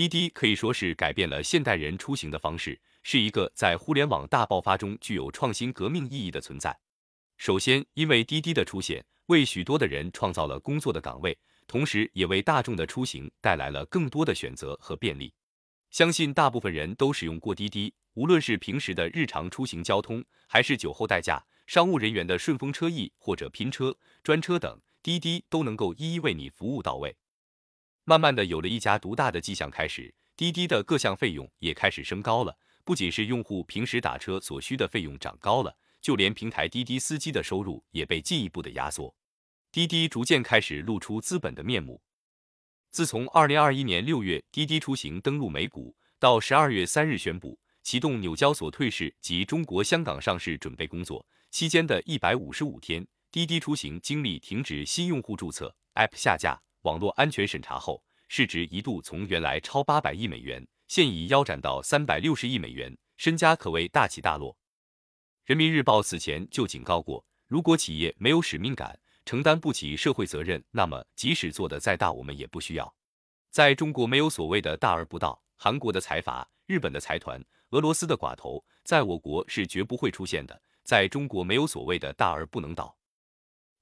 滴滴可以说是改变了现代人出行的方式，是一个在互联网大爆发中具有创新革命意义的存在。首先，因为滴滴的出现，为许多的人创造了工作的岗位，同时也为大众的出行带来了更多的选择和便利。相信大部分人都使用过滴滴，无论是平时的日常出行交通，还是酒后代驾、商务人员的顺风车翼或者拼车、专车等，滴滴都能够一一为你服务到位。慢慢的，有了一家独大的迹象开始，滴滴的各项费用也开始升高了。不仅是用户平时打车所需的费用涨高了，就连平台滴滴司机的收入也被进一步的压缩。滴滴逐渐开始露出资本的面目。自从二零二一年六月滴滴出行登陆美股，到十二月三日宣布启动纽交所退市及中国香港上市准备工作期间的一百五十五天，滴滴出行经历停止新用户注册、App 下架、网络安全审查后，市值一度从原来超八百亿美元，现已腰斩到三百六十亿美元，身家可谓大起大落。人民日报此前就警告过，如果企业没有使命感，承担不起社会责任，那么即使做得再大，我们也不需要。在中国没有所谓的大而不道，韩国的财阀、日本的财团、俄罗斯的寡头，在我国是绝不会出现的。在中国没有所谓的大而不能倒。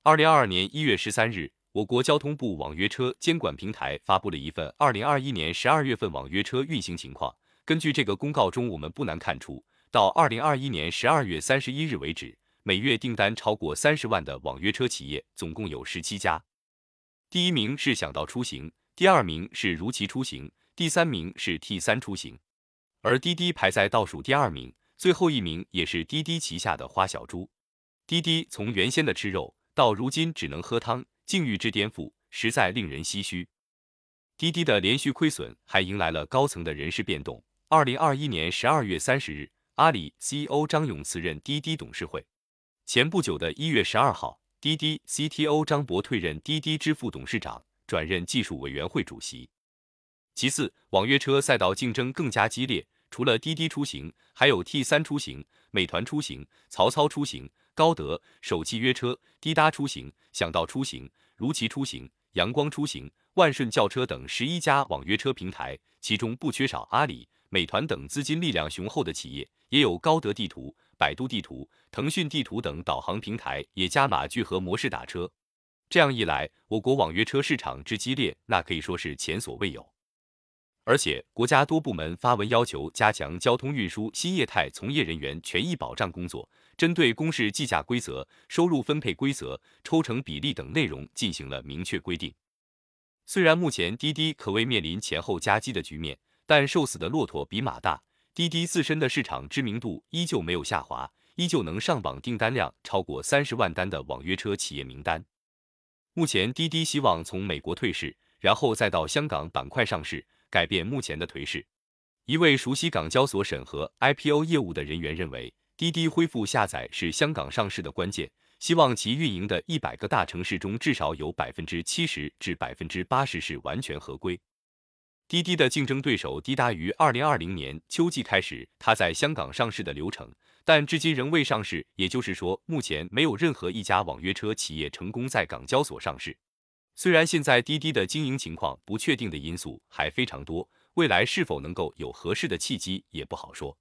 二零二二年一月十三日，我国交通部网约车监管平台发布了一份二零二一年十二月份网约车运行情况。根据这个公告中，我们不难看出，到二零二一年十二月三十一日为止。每月订单超过三十万的网约车企业总共有十七家，第一名是想到出行，第二名是如期出行，第三名是 T 三出行，而滴滴排在倒数第二名，最后一名也是滴滴旗下的花小猪。滴滴从原先的吃肉到如今只能喝汤，境遇之颠覆实在令人唏嘘。滴滴的连续亏损还迎来了高层的人事变动。二零二一年十二月三十日，阿里 CEO 张勇辞任滴滴董事会。前不久的一月十二号，滴滴 CTO 张博退任滴滴支付董事长，转任技术委员会主席。其次，网约车赛道竞争更加激烈，除了滴滴出行，还有 T 三出行、美团出行、曹操出行、高德、首汽约车、滴答出行、想到出行、如期出行、阳光出行、万顺轿车等十一家网约车平台，其中不缺少阿里、美团等资金力量雄厚的企业，也有高德地图。百度地图、腾讯地图等导航平台也加码聚合模式打车，这样一来，我国网约车市场之激烈，那可以说是前所未有。而且，国家多部门发文要求加强交通运输新业态从业人员权益保障工作，针对公示计价规则、收入分配规则、抽成比例等内容进行了明确规定。虽然目前滴滴可谓面临前后夹击的局面，但瘦死的骆驼比马大。滴滴自身的市场知名度依旧没有下滑，依旧能上榜，订单量超过三十万单的网约车企业名单。目前，滴滴希望从美国退市，然后再到香港板块上市，改变目前的颓势。一位熟悉港交所审核 IPO 业务的人员认为，滴滴恢复下载是香港上市的关键，希望其运营的一百个大城市中至少有百分之七十至百分之八十是完全合规。滴滴的竞争对手滴答于二零二零年秋季开始它在香港上市的流程，但至今仍未上市。也就是说，目前没有任何一家网约车企业成功在港交所上市。虽然现在滴滴的经营情况不确定的因素还非常多，未来是否能够有合适的契机也不好说。